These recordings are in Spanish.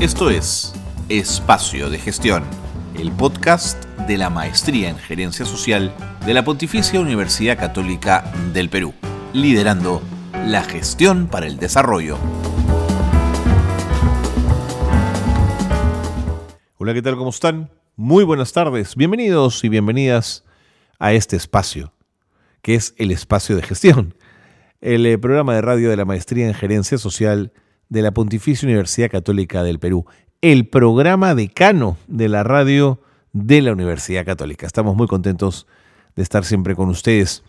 Esto es Espacio de Gestión, el podcast de la Maestría en Gerencia Social de la Pontificia Universidad Católica del Perú, liderando la gestión para el desarrollo. Hola, ¿qué tal? ¿Cómo están? Muy buenas tardes, bienvenidos y bienvenidas a este espacio, que es el espacio de gestión, el eh, programa de radio de la Maestría en Gerencia Social la Pontificia Universidad Católica del Perú, el programa decano de la radio de la Universidad Católica. Estamos muy contentos de estar siempre con ustedes.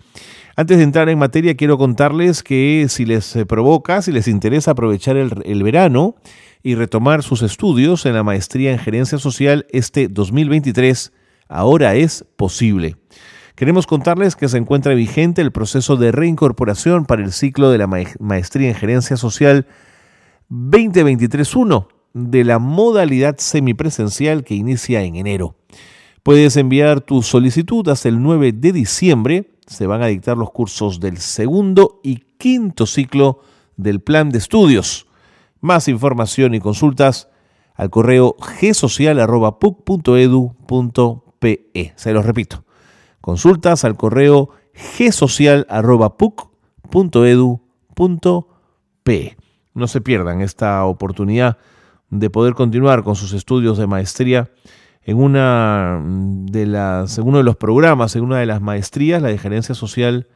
Antes de entrar en materia, quiero contarles que si les provoca, si les interesa aprovechar el, el, verano y retomar sus estudios en la maestría en gerencia social este 2023, ahora es posible. Queremos contarles que se encuentra vigente el proceso de reincorporación para el ciclo de la maestría en gerencia social 2023-1 de la modalidad semipresencial que inicia en enero. Puedes enviar tu solicitud hasta el 9 de diciembre. Se van a dictar los cursos del segundo y quinto ciclo del plan de estudios. Más información y consultas al correo gsocial.puc.edu.pe. Se los repito. Consultas al correo gsocial.puc.edu.pe. No se pierdan esta oportunidad de poder continuar con sus estudios de maestría en una de las, en uno de los programas, en una de las maestrías, la de gerencia social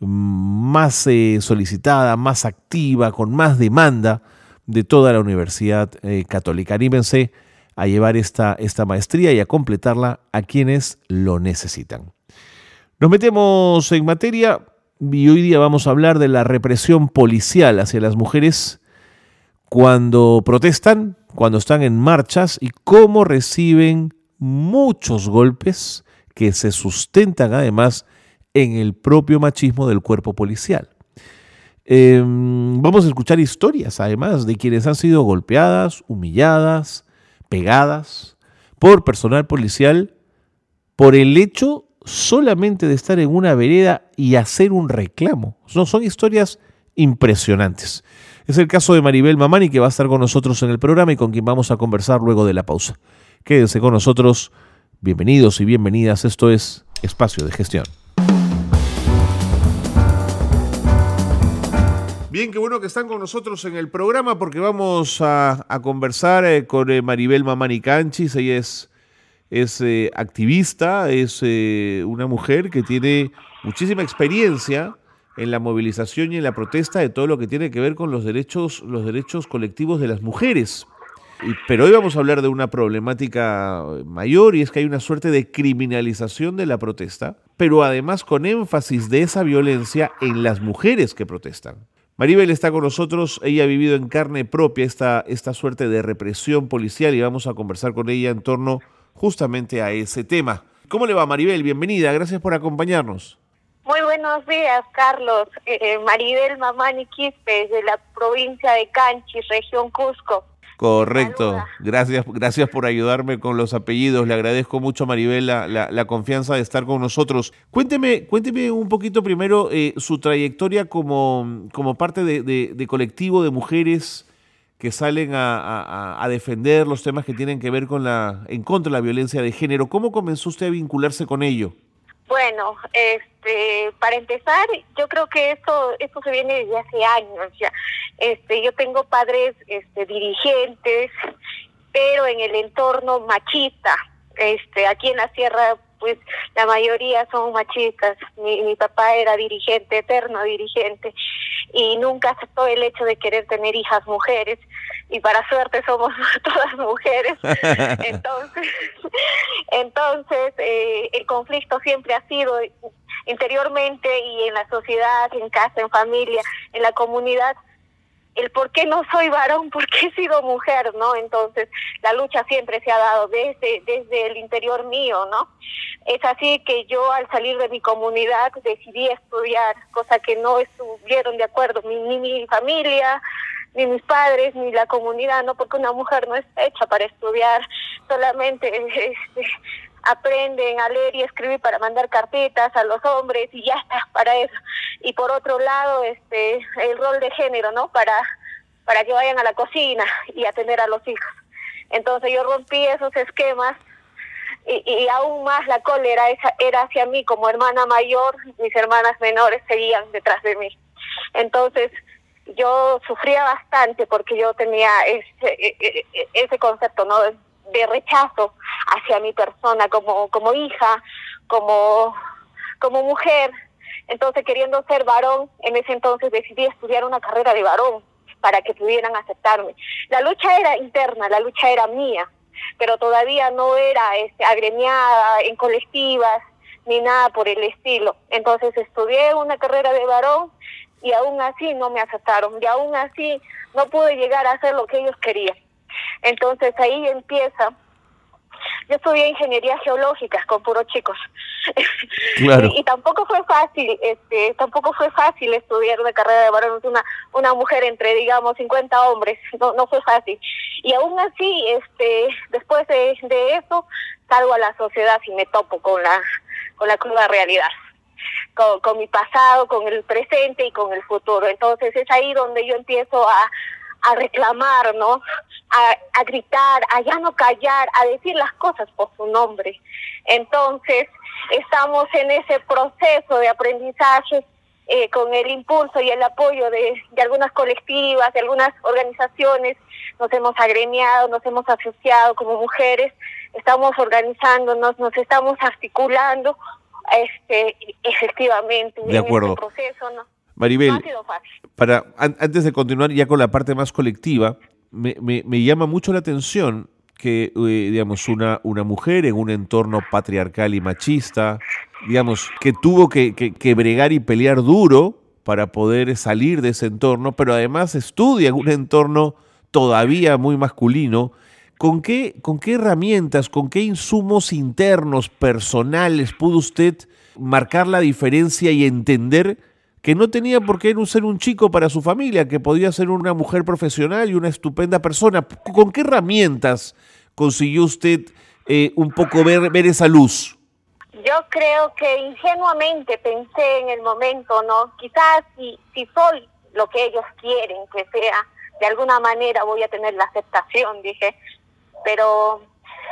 más eh, solicitada, más activa, con más demanda de toda la Universidad eh, Católica. Anímense a llevar esta, esta maestría y a completarla a quienes lo necesitan. Nos metemos en materia y hoy día vamos a hablar de la represión policial hacia las mujeres cuando protestan, cuando están en marchas y cómo reciben muchos golpes que se sustentan además en el propio machismo del cuerpo policial. Em, vamos a escuchar historias además de quienes han sido golpeadas, humilladas, pegadas por personal policial por el hecho solamente de estar en una vereda y hacer un reclamo. Son historias impresionantes. Es el caso de Maribel Mamani que va a estar con nosotros en el programa y con quien vamos a conversar luego de la pausa. Quédense con nosotros. Bienvenidos y bienvenidas. Esto es Espacio de Gestión. Bien, qué bueno que están con nosotros en el programa porque vamos a, conversar eh, con eh, Maribel Mamani Canchis. Ella es es eh, activista, es eh, una mujer que tiene muchísima experiencia en la movilización y en la protesta de todo lo que tiene que ver con los derechos, los derechos colectivos de las mujeres. pero hoy vamos a hablar de una problemática mayor y es que hay una suerte de criminalización de la protesta, pero además con énfasis de esa violencia en las mujeres que protestan. Maribel está con nosotros, ella ha vivido en carne propia esta, esta suerte de represión policial y vamos a conversar con ella en torno justamente a ese tema. ¿Cómo le va Maribel? Bienvenida, gracias por acompañarnos. Muy buenos días, Carlos. Eh, eh, Maribel Mamani Quispe, de la provincia de Canchis, región Cusco. Correcto, gracias, gracias por ayudarme con los apellidos. Le agradezco mucho, Maribel, la, la, confianza de estar con nosotros. Cuénteme, cuénteme un poquito primero eh, su trayectoria como, como parte de, de colectivo de mujeres que salen a, defender los temas que tienen que ver con la en contra de la violencia de género. ¿Cómo comenzó usted a vincularse con ello? Bueno, este, para empezar, yo creo que esto esto se viene desde hace años ya. Este, yo tengo padres este, dirigentes, pero en el entorno machista. Este, aquí en la sierra pues la mayoría son machistas. Mi, mi papá era dirigente, eterno dirigente, y nunca aceptó el hecho de querer tener hijas mujeres, y para suerte somos todas mujeres. Entonces, entonces eh, el conflicto siempre ha sido interiormente y en la sociedad, en casa, en familia, en la comunidad, el por qué no soy varón, por qué he sido mujer, ¿no? Entonces, la lucha siempre se ha dado desde, desde el interior mío, ¿no? Es así que yo al salir de mi comunidad decidí estudiar, cosa que no estuvieron de acuerdo ni, ni mi familia, ni mis padres, ni la comunidad, ¿no? Porque una mujer no está hecha para estudiar, solamente este, aprenden a leer y escribir para mandar carpetas a los hombres y ya está para eso. Y por otro lado, este el rol de género, ¿no? Para para que vayan a la cocina y atender a los hijos. Entonces yo rompí esos esquemas y, y aún más la cólera era hacia mí como hermana mayor, mis hermanas menores seguían detrás de mí. Entonces yo sufría bastante porque yo tenía ese, e, e, e, ese concepto ¿no? De rechazo hacia mi persona como, como hija, como, como mujer. Entonces, queriendo ser varón, en ese entonces decidí estudiar una carrera de varón para que pudieran aceptarme. La lucha era interna, la lucha era mía, pero todavía no era este, agremiada en colectivas ni nada por el estilo. Entonces estudié una carrera de varón y aún así no me aceptaron y aún así no pude llegar a hacer lo que ellos querían. Entonces ahí empieza. Yo estudié ingeniería geológica con puros chicos. y, tampoco fue fácil, este, tampoco fue fácil estudiar una carrera de varones, una, una mujer entre, digamos, 50 hombres, no, no fue fácil. Y aún así, este, después de, de eso, salgo a la sociedad y me topo con la, con la cruda realidad con, con mi pasado, con el presente y con el futuro. Entonces es ahí donde yo empiezo a, a reclamar, ¿no? A, a, gritar, a ya no callar, a decir las cosas por su nombre. Entonces, estamos en ese proceso de aprendizaje eh, con el impulso y el apoyo de, de, algunas colectivas, de algunas organizaciones. Nos hemos agremiado, nos hemos asociado como mujeres, estamos organizándonos, nos estamos articulando este, efectivamente, de acuerdo. Este proceso, ¿no? Maribel, para antes de continuar ya con la parte más colectiva, me, me, me llama mucho la atención que, eh, digamos, una, una mujer en un entorno patriarcal y machista, digamos, que tuvo que, que, que, bregar y pelear duro para poder salir de ese entorno, pero además estudia en un entorno todavía muy masculino, ¿Con qué, ¿Con qué herramientas, con qué insumos internos, personales, pudo usted marcar la diferencia y entender que no tenía por qué ser un chico para su familia, que podía ser una mujer profesional y una estupenda persona? ¿Con qué herramientas consiguió usted eh, un poco ver, ver esa luz? Yo creo que ingenuamente pensé en el momento, ¿no? Quizás si, si soy lo que ellos quieren que sea, de alguna manera voy a tener la aceptación, dije, pero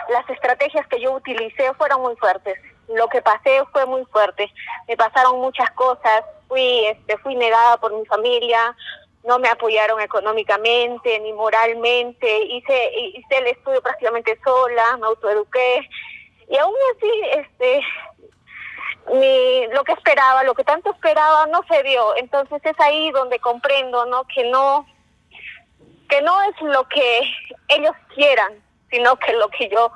las estrategias que yo utilicé fueron muy fuertes. Lo que pasé fue muy fuerte. Me pasaron muchas cosas. Fui, este, fui negada por mi familia. No me apoyaron económicamente ni moralmente. Hice, hice el estudio prácticamente sola. Me autoeduqué. Y aún así, este, mi, lo que esperaba, lo que tanto esperaba, no se dio. Entonces es ahí donde comprendo, ¿no? Que no, que no es lo que ellos quieran, sino que lo que yo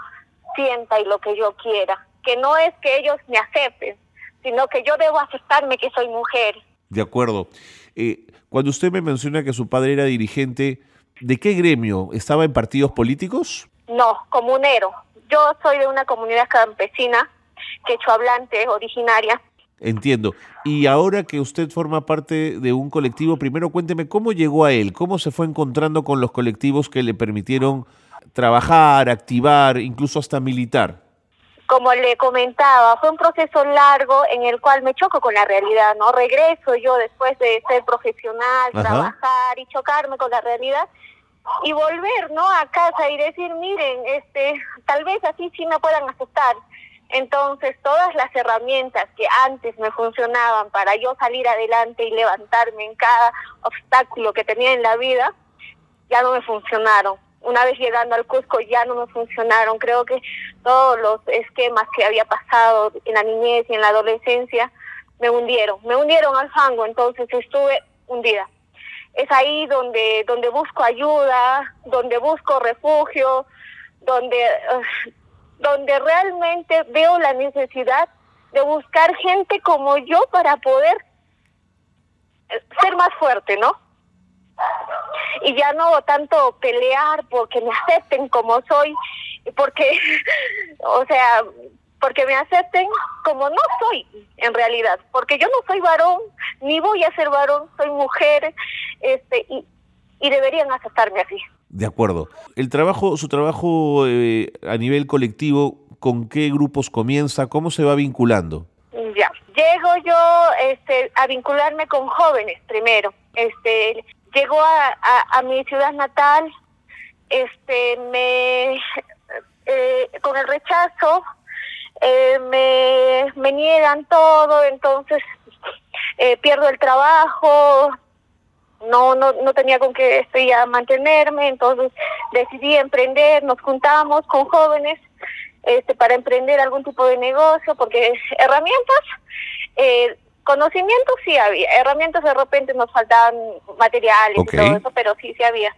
sienta y lo que yo quiera. Que no es que ellos me acepten, sino que yo debo aceptarme que soy mujer. De acuerdo. Eh, cuando usted me menciona que su padre era dirigente, ¿de qué gremio? ¿Estaba en partidos políticos? No, comunero. Yo soy de una comunidad campesina, quechohablante, originaria. Entiendo. Y ahora que usted forma parte de un colectivo, primero cuénteme cómo llegó a él, cómo se fue encontrando con los colectivos que le permitieron trabajar, activar, incluso hasta militar? Como le comentaba, fue un proceso largo en el cual me choco con la realidad, ¿no? Regreso yo después de ser profesional, trabajar y chocarme con la realidad y volver, ¿no? A casa y decir, miren, este, tal vez así sí me puedan aceptar. Entonces, todas las herramientas que antes me funcionaban para yo salir adelante y levantarme en cada obstáculo que tenía en la vida, ya no me funcionaron una vez llegando al Cusco ya no me funcionaron. Creo que todos los esquemas que había pasado en la niñez y en la adolescencia me hundieron, me hundieron al fango, entonces estuve hundida. Es ahí donde, donde busco ayuda, donde busco refugio, donde, donde realmente veo la necesidad de buscar gente como yo para poder eh, ser más fuerte, ¿no? Y ya no tanto pelear porque me acepten como soy, porque, o sea, porque me acepten como no soy en realidad, porque yo no soy varón, ni voy a ser varón, soy mujer, este, y, y deberían aceptarme así. De acuerdo. El trabajo, su trabajo eh, a nivel colectivo, ¿con qué grupos comienza? ¿Cómo se va vinculando? Ya, llego yo este, a vincularme con jóvenes primero. Este, llegó a, a, mi ciudad natal este, me, eh, con el rechazo, eh, me, me niegan todo, entonces eh, pierdo el trabajo, no, no, no tenía con qué estoy a mantenerme, entonces decidí emprender, nos juntamos con jóvenes este, para emprender algún tipo de negocio, porque herramientas, eh, conocimientos sí había, herramientas de repente nos faltaban materiales y todo eso, pero sí, sí había.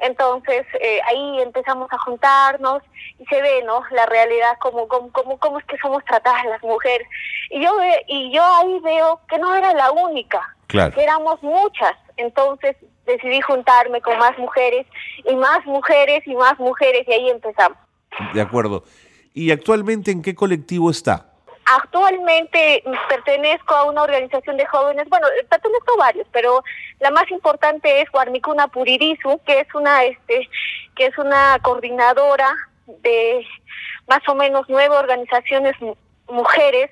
Entonces eh, ahí empezamos a juntarnos y se ve, ¿no? La realidad, como cómo, cómo, cómo es que somos tratadas las mujeres. Y yo, y yo ahí veo que no era la única, que éramos muchas. Entonces decidí juntarme con más mujeres y más mujeres y más mujeres y ahí empezamos. De acuerdo. ¿Y actualmente en qué colectivo está? Actualmente pertenezco a una organización de jóvenes, bueno, pertenezco a varios, pero la más importante es Guarmicuna Puririzu, que es una este que es una coordinadora de más o menos nueve organizaciones mujeres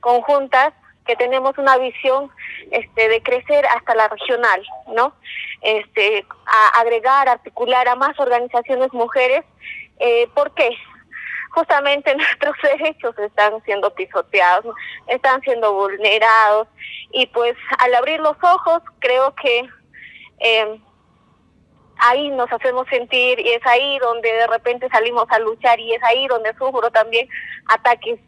conjuntas que tenemos una visión este de crecer hasta la regional, ¿no? Este a agregar, articular a más organizaciones mujeres eh, ¿Por qué? Justamente nuestros derechos están siendo pisoteados, están siendo vulnerados y pues al abrir los ojos creo que eh, ahí nos hacemos sentir y es ahí donde de repente salimos a luchar y es ahí donde sufro también ataques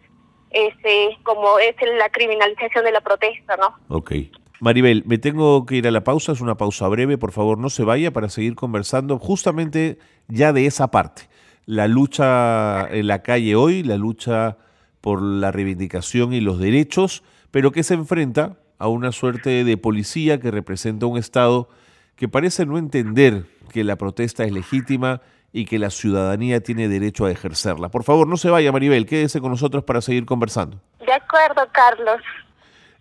este como es la criminalización de la protesta, ¿no? Ok. Maribel, me tengo que ir a la pausa, es una pausa breve, por favor no se vaya para seguir conversando justamente ya de esa parte la lucha en la calle hoy, la lucha por la reivindicación y los derechos, pero que se enfrenta a una suerte de policía que representa un Estado que parece no entender que la protesta es legítima y que la ciudadanía tiene derecho a ejercerla. Por favor, no se vaya, Maribel, quédese con nosotros para seguir conversando. De acuerdo, Carlos.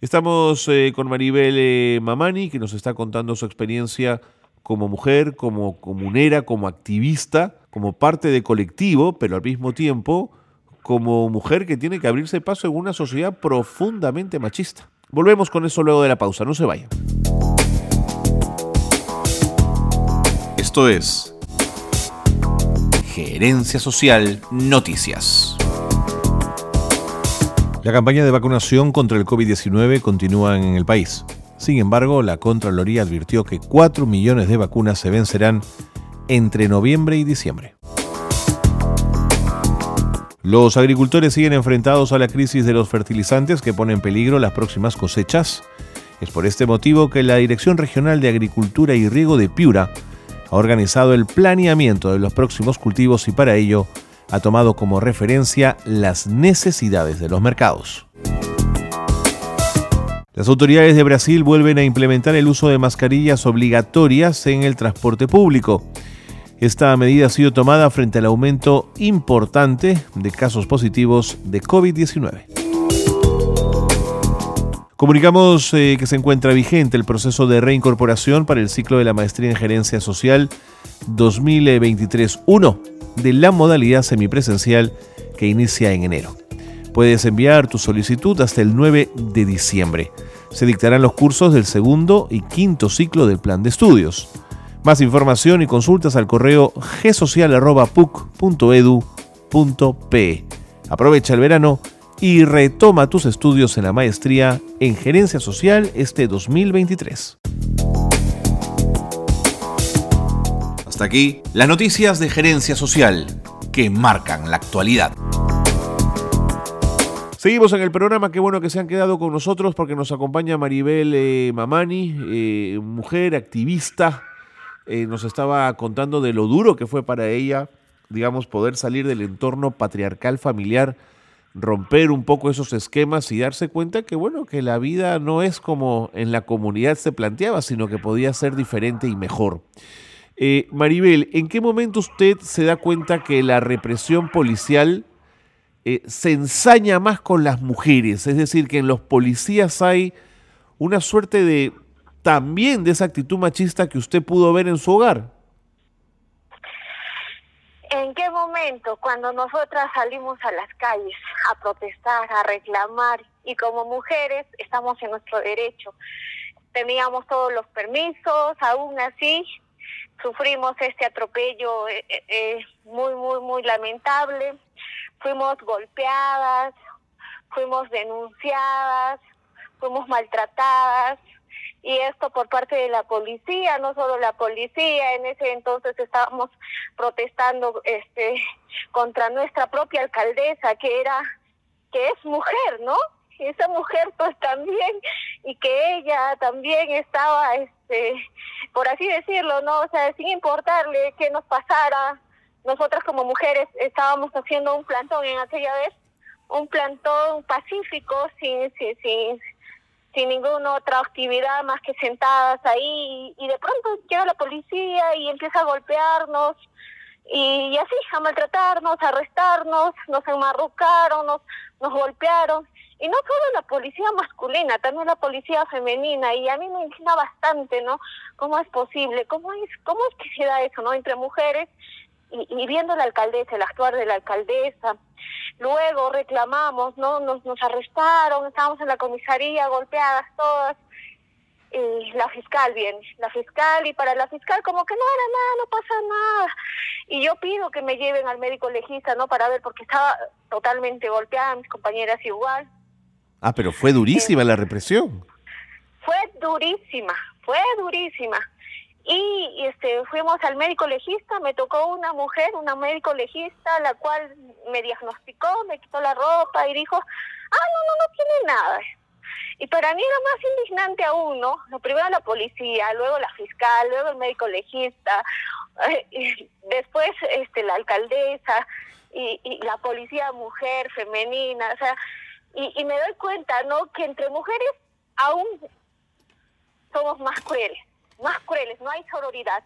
Estamos eh, con Maribel eh, Mamani, que nos está contando su experiencia como mujer, como comunera, como activista, como parte de colectivo, pero al mismo tiempo como mujer que tiene que abrirse paso en una sociedad profundamente machista. Volvemos con eso luego de la pausa, no se vayan. Esto es Gerencia Social Noticias. La campaña de vacunación contra el COVID-19 continúa en el país. Sin embargo, la Contraloría advirtió que 4 millones de vacunas se vencerán entre noviembre y diciembre. Los agricultores siguen enfrentados a la crisis de los fertilizantes que pone en peligro las próximas cosechas. Es por este motivo que la Dirección Regional de Agricultura y Riego de Piura ha organizado el planeamiento de los próximos cultivos y para ello ha tomado como referencia las necesidades de los mercados. Las autoridades de Brasil vuelven a implementar el uso de mascarillas obligatorias en el transporte público. Esta medida ha sido tomada frente al aumento importante de casos positivos de COVID-19. Comunicamos eh, que se encuentra vigente el proceso de reincorporación para el ciclo de la maestría en gerencia social 2023-1 de la modalidad semipresencial que inicia en enero. Puedes enviar tu solicitud hasta el 9 de diciembre. Se dictarán los cursos del segundo y quinto ciclo del plan de estudios. Más información y consultas al correo gsocial.puc.edu.pe. Aprovecha el verano y retoma tus estudios en la maestría en Gerencia Social este 2023. Hasta aquí las noticias de Gerencia Social que marcan la actualidad. Seguimos en el programa, qué bueno que se han quedado con nosotros porque nos acompaña Maribel eh, Mamani, eh, mujer activista eh, nos estaba contando de lo duro que fue para ella, digamos, poder salir del entorno patriarcal familiar, romper un poco esos esquemas y darse cuenta que, bueno, que la vida no es como en la comunidad se planteaba, sino que podía ser diferente y mejor. Eh, Maribel, ¿en qué momento usted se da cuenta que la represión policial eh, se ensaña más con las mujeres? Es decir, que en los policías hay una suerte de también de esa actitud machista que usted pudo ver en su hogar? ¿En qué momento? Cuando nosotras salimos a las calles a protestar, a reclamar y como mujeres estamos en nuestro derecho. Teníamos todos los permisos, aún así sufrimos este atropello eh, eh, muy, muy, muy lamentable. Fuimos golpeadas, fuimos denunciadas, fuimos maltratadas y esto por parte de la policía, no solo la policía, en ese entonces estábamos protestando este contra nuestra propia alcaldesa que era que es mujer, ¿no? Y esa mujer pues también y que ella también estaba este por así decirlo, ¿no? O sea, sin importarle qué nos pasara, nosotras como mujeres estábamos haciendo un plantón en aquella vez, un plantón pacífico sin sin sin sin ninguna otra actividad más que sentadas ahí y, de pronto llega la policía y empieza a golpearnos y, así a maltratarnos, a arrestarnos, nos enmarrocaron, nos, nos golpearon y no solo la policía masculina, también la policía femenina y a mí me indigna bastante, ¿no? ¿Cómo es posible? ¿Cómo es cómo es que se da eso, no? Entre mujeres y, viendo la alcaldesa, el actuar de la alcaldesa. Luego reclamamos, ¿no? Nos, nos arrestaron, estábamos en la comisaría golpeadas todas. Y la fiscal viene, la fiscal, y para la fiscal como que no era nada, no pasa nada. Y yo pido que me lleven al médico legista, ¿no? Para ver, porque estaba totalmente golpeada, mis compañeras igual. Ah, pero fue durísima la represión. Fue durísima, fue durísima y este fuimos al médico legista, me tocó una mujer, una médico legista, la cual me diagnosticó, me quitó la ropa y dijo, ah, no, no, no tiene nada. Y para mí era más indignante aún, ¿no? Primero la policía, luego la fiscal, luego el médico legista, y después este la alcaldesa y, y la policía mujer, femenina, o sea, y, y me doy cuenta, ¿no? Que entre mujeres aún somos más crueles más crueles, no hay sororidad.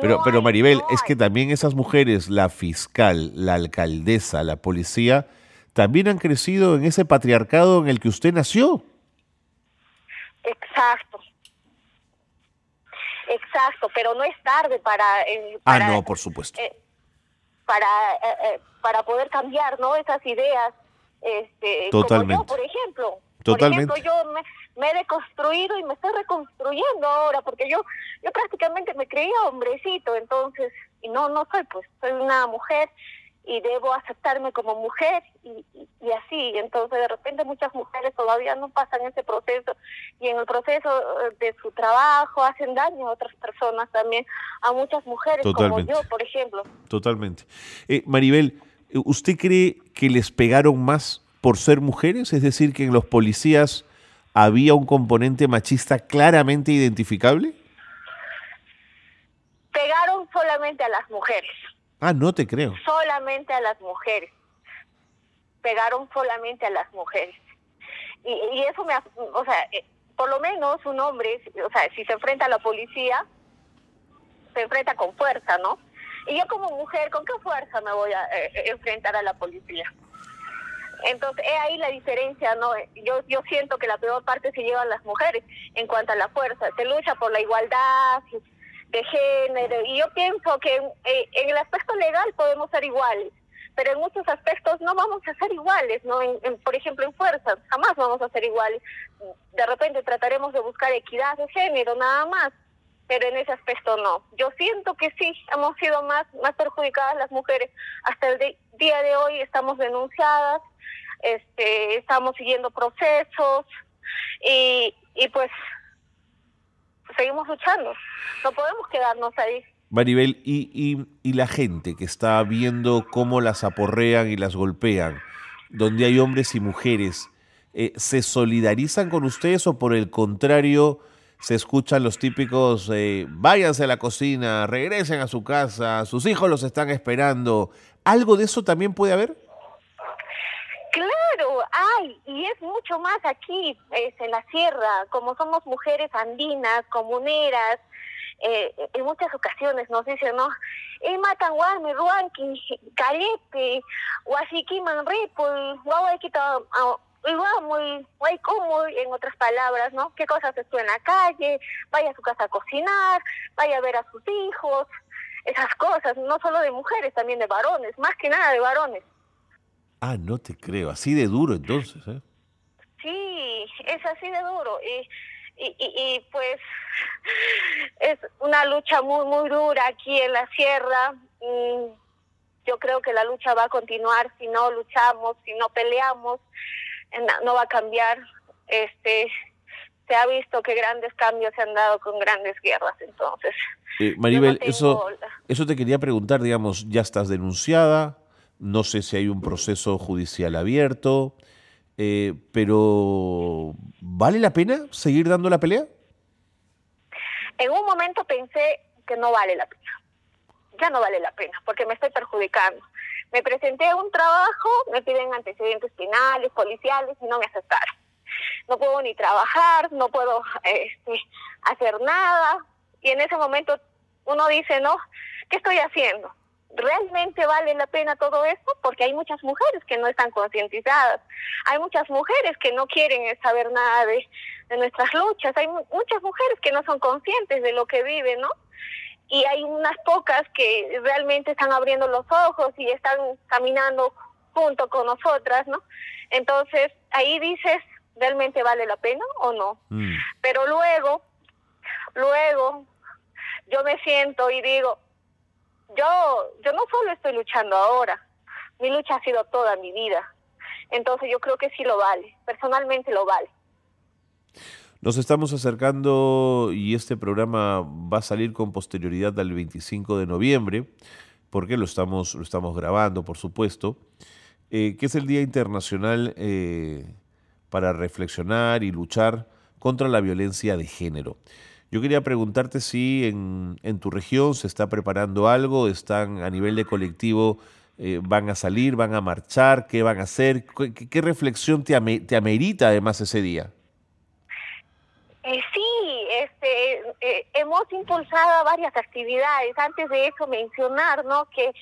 pero, pero Maribel, es que también esas mujeres, la fiscal, la alcaldesa, la policía, también han crecido en ese patriarcado en el que usted nació. Exacto. Exacto, pero no es tarde para... Eh, ah, no, por supuesto. Eh, para, eh, para poder cambiar, ¿no? Esas ideas. Este, Totalmente. por ejemplo. Totalmente. Por ejemplo, yo me, me he deconstruido y me estoy reconstruyendo ahora, porque yo, yo prácticamente me creía hombrecito, entonces, y no, no soy, pues, soy una mujer y debo aceptarme como mujer y, y, así. Entonces, de repente muchas mujeres todavía no pasan ese proceso y en el proceso eh, de su trabajo hacen daño a otras personas también, a muchas mujeres como yo, por ejemplo. Totalmente. Eh, Maribel, ¿usted cree que les pegaron más por ser mujeres? Es decir, que en los policías había un componente machista claramente identificable? Pegaron solamente a las mujeres. Ah, no te creo. Solamente a las mujeres. Pegaron solamente a las mujeres. Y, eso me, o sea, eh, por lo menos un hombre, o sea, si se enfrenta a la policía, se enfrenta con fuerza, ¿no? Y yo como mujer, ¿con qué fuerza me voy a eh, enfrentar a la policía? Entonces, es ahí la diferencia, ¿no? Yo, yo siento que la peor parte se llevan las mujeres en cuanto a la fuerza. Se lucha por la igualdad de género y yo pienso que eh, en, el aspecto legal podemos ser iguales, pero en muchos aspectos no vamos a ser iguales, ¿no? por ejemplo, en fuerza, jamás vamos a ser iguales. De repente trataremos de buscar equidad de género, nada más pero en ese aspecto no. Yo siento que sí, hemos sido más, más perjudicadas las mujeres. Hasta el día de hoy estamos denunciadas, este, estamos siguiendo procesos y, y pues seguimos luchando. No podemos quedarnos ahí. Maribel, ¿y, y, y la gente que está viendo cómo las aporrean y las golpean, donde hay hombres y mujeres, eh, ¿se solidarizan con ustedes o por el contrario se escuchan los típicos eh, váyanse a la cocina, regresen a su casa, sus hijos los están esperando? ¿Algo de eso también puede haber? Hay, y es mucho más aquí, es en la sierra, como somos mujeres andinas, comuneras, eh, en muchas ocasiones nos dicen, ¿no? Eh, matan guarmi, ruanqui, calepe, huasiqui, manripo, guaguaquita, muy, muy como en otras palabras, ¿no? ¿Qué cosas estuvo en la calle? Vaya a su casa a cocinar, vaya a ver a sus hijos, esas cosas, no solo de mujeres, también de varones, más que nada de varones. Ah, no te creo, así de duro entonces, ¿eh? Sí, es así de duro. Y y, y, pues es una lucha muy, muy dura aquí en la sierra. Mm, yo creo que la lucha va a continuar si no luchamos, si no peleamos, no va a cambiar. Este, se ha visto que grandes cambios se han dado con grandes guerras, entonces. Eh, Maribel, eso, eso te quería preguntar, digamos, ya estás denunciada, no sé si hay un proceso judicial abierto, eh, pero ¿vale la pena seguir dando la pelea? En un momento pensé que no vale la pena. Ya no vale la pena, porque me estoy perjudicando. Me presenté a un trabajo, me piden antecedentes penales, policiales y no me aceptaron. No puedo ni trabajar, no puedo este, hacer nada. Y en ese momento uno dice, no, ¿qué estoy haciendo? ¿Realmente vale la pena todo esto? Porque hay muchas mujeres que no están concientizadas, hay muchas mujeres que no quieren saber nada de, de nuestras luchas, hay muchas mujeres que no son conscientes de lo que viven, ¿no? Y hay unas pocas que realmente están abriendo los ojos y están caminando junto con nosotras, ¿no? Entonces, ahí dices, ¿realmente vale la pena o no? Mm. Pero luego, luego, yo me siento y digo, yo, yo no solo estoy luchando ahora, mi lucha ha sido toda mi vida. Entonces yo creo que sí lo vale, personalmente lo vale. Nos estamos acercando y este programa va a salir con posterioridad al 25 de noviembre, porque lo estamos, lo estamos grabando, por supuesto, eh, que es el Día Internacional eh, para reflexionar y luchar contra la violencia de género. Yo quería preguntarte si en, en tu región se está preparando algo, están a nivel de colectivo, eh, van a salir, van a marchar, qué van a hacer, qué, reflexión te, te amerita además ese día. Eh, sí, este, eh, hemos impulsado varias actividades. Antes de eso mencionar, ¿no? Que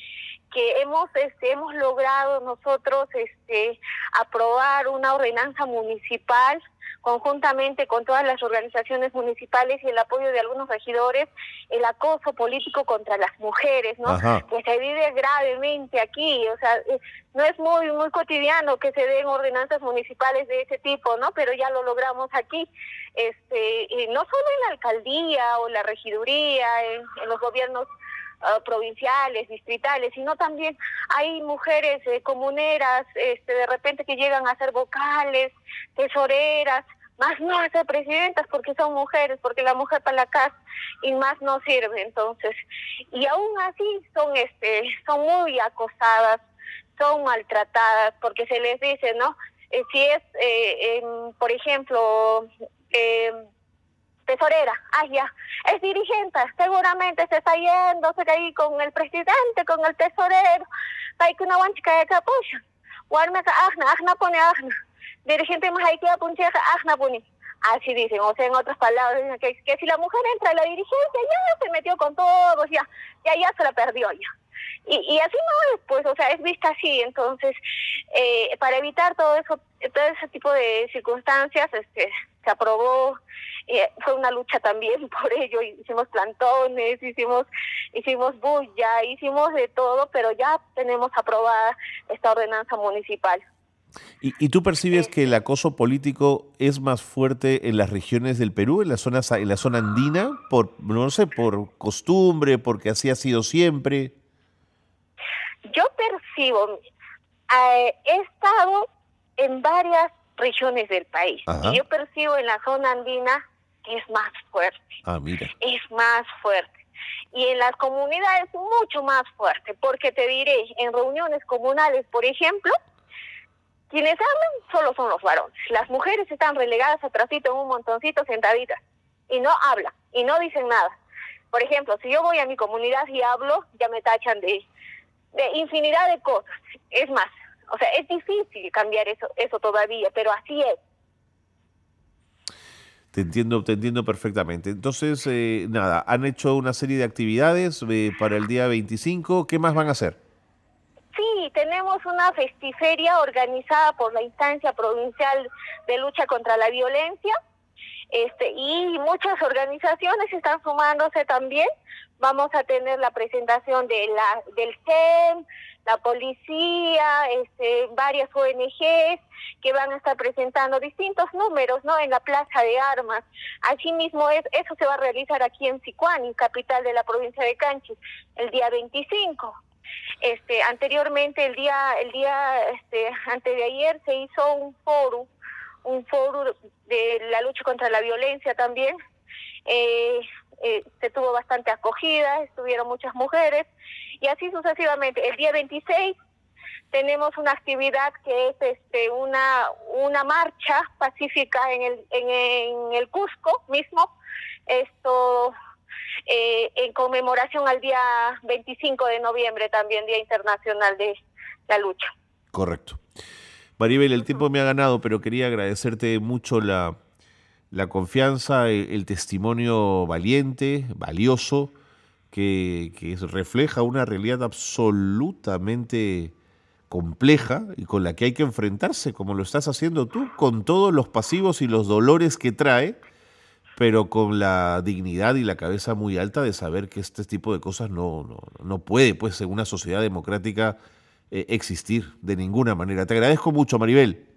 que hemos este hemos logrado nosotros este aprobar una ordenanza municipal conjuntamente con todas las organizaciones municipales y el apoyo de algunos regidores, el acoso político contra las mujeres, ¿no? Que se vive gravemente aquí, o sea, eh, no es muy muy cotidiano que se den ordenanzas municipales de ese tipo, ¿no? Pero ya lo logramos aquí, este, y no solo en la alcaldía o la regiduría, en los gobiernos Ah, provinciales, distritales, sino también hay mujeres eh, comuneras, este, de repente que llegan a ser vocales, tesoreras, más no a ser presidentas porque son mujeres, porque la mujer para la casa y más no sirve entonces. Y aún así son este son muy acosadas, son maltratadas porque se les dice, ¿no? Eh, si es, eh, por ejemplo, eh, tesorera, ah ya, es dirigente, seguramente se está yendo, se ahí con el presidente, con el tesorero, hay que una guanchica de capucha, guarme que ajna, ajna pone ajna, dirigente más hay que apuncheja, ajna pone. Así dicen, o sea, en otras palabras, que si la mujer entra a la dirigencia, ya se metió con todos, ya, ya, ya se la perdió ya. Y, y así no es, pues, o sea, es vista así. Entonces, eh, para evitar todo eso, todo ese tipo de circunstancias, este, se aprobó eh, fue una lucha también por ello, hicimos plantones, hicimos, hicimos bulla, hicimos de todo, pero ya tenemos aprobada esta ordenanza municipal. ¿Y, y tú percibes que el acoso político es más fuerte en las regiones del Perú, en la zona, en la zona andina, por, no sé, por costumbre, porque así ha sido siempre? Yo percibo, eh, he estado en varias regiones del país y yo percibo en la zona andina es más fuerte. Ah, mira. Es más fuerte. Y en las comunidades mucho más fuerte, porque te diré, en reuniones comunales, por ejemplo, quienes hablan solo son los varones. Las mujeres están relegadas atrásito en un montoncito sentaditas y no hablan y no dicen nada. Por ejemplo, si yo voy a mi comunidad y hablo, ya me tachan de, de infinidad de cosas. Es más, o sea, es difícil cambiar eso, eso todavía, pero así es. Te entiendo, te entiendo perfectamente. Entonces, eh, nada, han hecho una serie de actividades eh, para el día 25. ¿Qué más van a hacer? Sí, tenemos una festiferia organizada por la instancia provincial de lucha contra la violencia. Este, y muchas organizaciones están sumándose también. Vamos a tener la presentación de la, del CEM, la policía, este, varias ONGs que van a estar presentando distintos números ¿no? en la Plaza de Armas. Asimismo, es, eso se va a realizar aquí en Sicuani, capital de la provincia de Canchis, el día 25. Este, anteriormente, el día, el día este, antes de ayer, se hizo un foro, un foro de la lucha contra la violencia también. Eh, eh, se tuvo bastante acogida, estuvieron muchas mujeres y así sucesivamente. El día 26 tenemos una actividad que es este una una marcha pacífica en el en, el Cusco mismo. Esto eh, en conmemoración al día 25 de noviembre también día internacional de la lucha. Correcto. Maribel el tiempo me ha ganado pero quería agradecerte mucho la la confianza el, testimonio valiente valioso que, refleja una realidad absolutamente compleja y con la que hay que enfrentarse, como lo estás haciendo tú, con todos los pasivos y los dolores que trae, pero con la dignidad y la cabeza muy alta de saber que este tipo de cosas no, no, puede, pues, en una sociedad democrática eh, existir de ninguna manera. Te agradezco mucho, Maribel.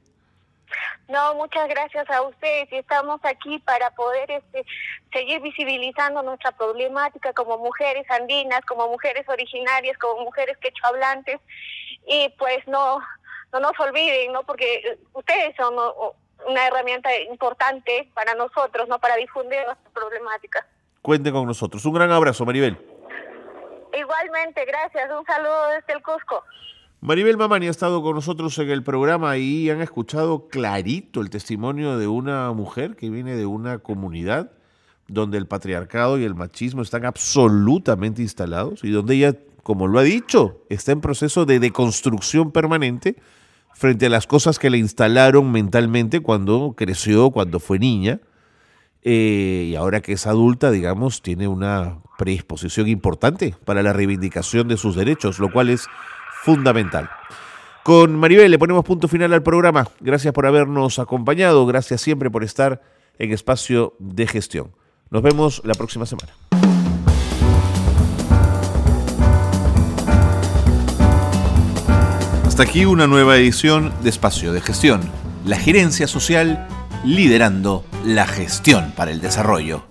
No, muchas gracias a ustedes y estamos aquí para poder este, seguir visibilizando nuestra problemática como mujeres andinas, como mujeres originarias, como mujeres quechohablantes y pues no, no nos olviden, ¿no? Porque ustedes son una herramienta importante para nosotros, ¿no? Para difundir nuestra problemática. Cuente con nosotros. Un gran abrazo, Maribel. Igualmente, gracias. Un saludo desde el Cusco. Maribel Mamani ha estado con nosotros en el programa y han escuchado clarito el testimonio de una mujer que viene de una comunidad donde el patriarcado y el machismo están absolutamente instalados y donde ella como lo ha dicho, está en proceso de deconstrucción permanente frente a las cosas que le instalaron mentalmente cuando creció, cuando fue niña. Eh, y ahora que es adulta, digamos, tiene una predisposición importante para la reivindicación de sus derechos, lo cual es fundamental. Con Maribel le ponemos punto final al programa. Gracias por habernos acompañado, gracias siempre por estar en espacio de gestión. Nos vemos la próxima semana. Hasta aquí una nueva edición de Espacio de Gestión, la gerencia social liderando la gestión para el desarrollo.